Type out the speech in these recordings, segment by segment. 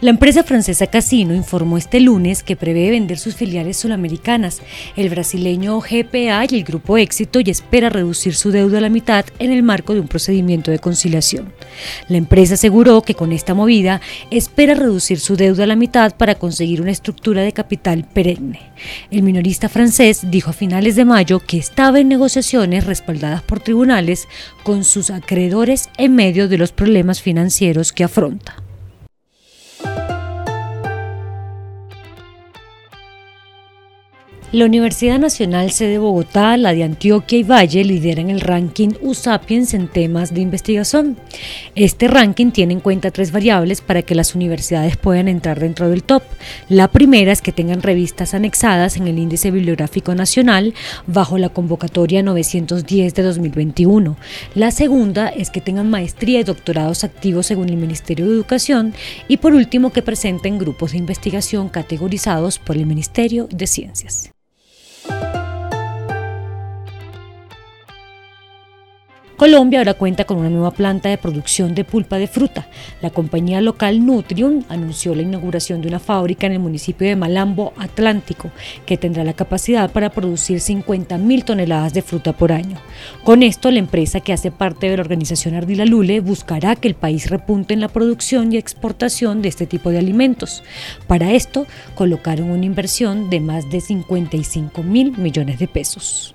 La empresa francesa Casino informó este lunes que prevé vender sus filiales sudamericanas, el brasileño GPA y el Grupo Éxito, y espera reducir su deuda a la mitad en el marco de un procedimiento de conciliación. La empresa aseguró que con esta movida espera reducir su deuda a la mitad para conseguir una estructura de capital perenne. El minorista francés dijo a finales de mayo que estaba en negociaciones respaldadas por tribunales con sus acreedores en medio de los problemas financieros que afronta. La Universidad Nacional sede Bogotá, la de Antioquia y Valle lideran el ranking USAPIENS en temas de investigación. Este ranking tiene en cuenta tres variables para que las universidades puedan entrar dentro del top. La primera es que tengan revistas anexadas en el Índice Bibliográfico Nacional bajo la convocatoria 910 de 2021. La segunda es que tengan maestría y doctorados activos según el Ministerio de Educación. Y por último, que presenten grupos de investigación categorizados por el Ministerio de Ciencias. Colombia ahora cuenta con una nueva planta de producción de pulpa de fruta. La compañía local Nutrium anunció la inauguración de una fábrica en el municipio de Malambo, Atlántico, que tendrá la capacidad para producir 50.000 toneladas de fruta por año. Con esto, la empresa que hace parte de la organización Ardila Lule buscará que el país repunte en la producción y exportación de este tipo de alimentos. Para esto, colocaron una inversión de más de 55 mil millones de pesos.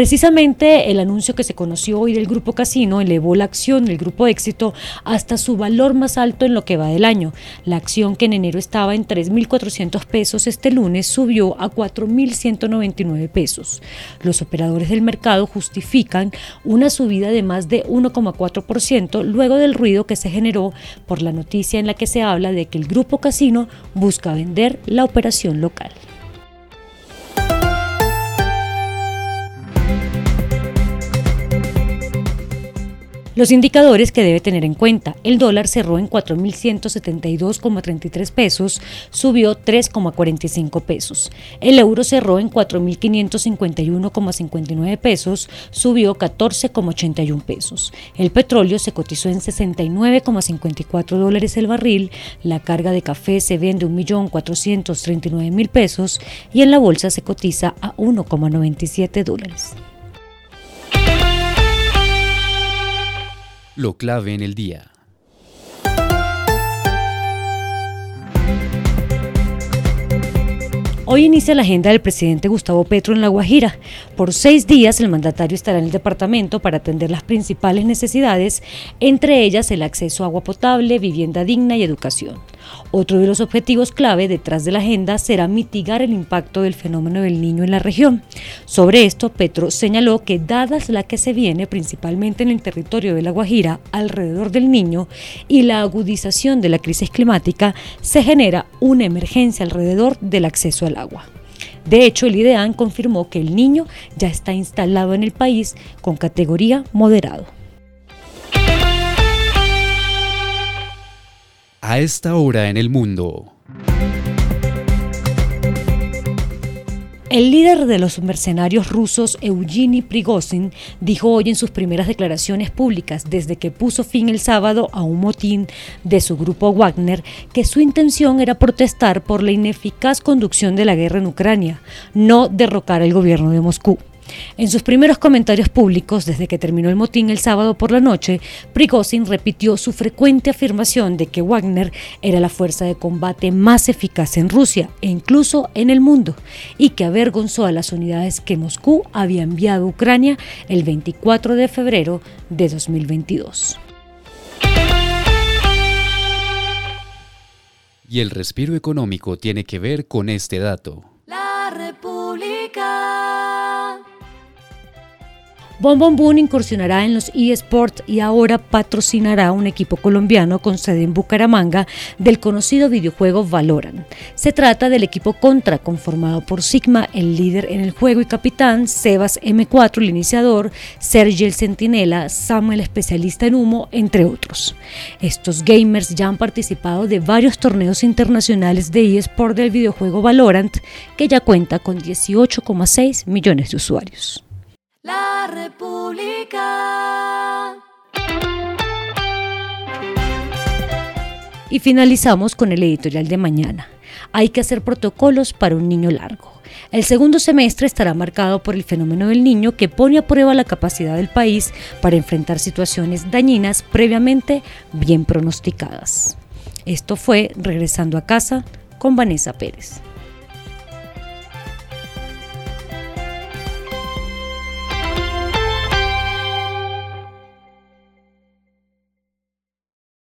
Precisamente el anuncio que se conoció hoy del Grupo Casino elevó la acción del Grupo Éxito hasta su valor más alto en lo que va del año. La acción que en enero estaba en 3.400 pesos este lunes subió a 4.199 pesos. Los operadores del mercado justifican una subida de más de 1,4% luego del ruido que se generó por la noticia en la que se habla de que el Grupo Casino busca vender la operación local. Los indicadores que debe tener en cuenta. El dólar cerró en 4.172,33 pesos, subió 3,45 pesos. El euro cerró en 4.551,59 pesos, subió 14,81 pesos. El petróleo se cotizó en 69,54 dólares el barril. La carga de café se vende 1.439.000 pesos y en la bolsa se cotiza a 1,97 dólares. Lo clave en el día. Hoy inicia la agenda del presidente Gustavo Petro en La Guajira. Por seis días el mandatario estará en el departamento para atender las principales necesidades, entre ellas el acceso a agua potable, vivienda digna y educación. Otro de los objetivos clave detrás de la agenda será mitigar el impacto del fenómeno del niño en la región. Sobre esto, Petro señaló que dadas la que se viene principalmente en el territorio de La Guajira alrededor del niño y la agudización de la crisis climática, se genera una emergencia alrededor del acceso al agua. De hecho, el IDEAN confirmó que el niño ya está instalado en el país con categoría moderado. A esta hora en el mundo. El líder de los mercenarios rusos, Eugeni Prigozhin, dijo hoy en sus primeras declaraciones públicas desde que puso fin el sábado a un motín de su grupo Wagner que su intención era protestar por la ineficaz conducción de la guerra en Ucrania, no derrocar al gobierno de Moscú. En sus primeros comentarios públicos, desde que terminó el motín el sábado por la noche, Prigozhin repitió su frecuente afirmación de que Wagner era la fuerza de combate más eficaz en Rusia e incluso en el mundo, y que avergonzó a las unidades que Moscú había enviado a Ucrania el 24 de febrero de 2022. Y el respiro económico tiene que ver con este dato. La República. Bon Bon incursionará en los eSports y ahora patrocinará un equipo colombiano con sede en Bucaramanga del conocido videojuego Valorant. Se trata del equipo Contra, conformado por Sigma, el líder en el juego y capitán, Sebas M4, el iniciador, Sergio el Centinela, Samuel especialista en humo, entre otros. Estos gamers ya han participado de varios torneos internacionales de eSport del videojuego Valorant, que ya cuenta con 18,6 millones de usuarios. República. Y finalizamos con el editorial de mañana. Hay que hacer protocolos para un niño largo. El segundo semestre estará marcado por el fenómeno del niño que pone a prueba la capacidad del país para enfrentar situaciones dañinas previamente bien pronosticadas. Esto fue Regresando a casa con Vanessa Pérez.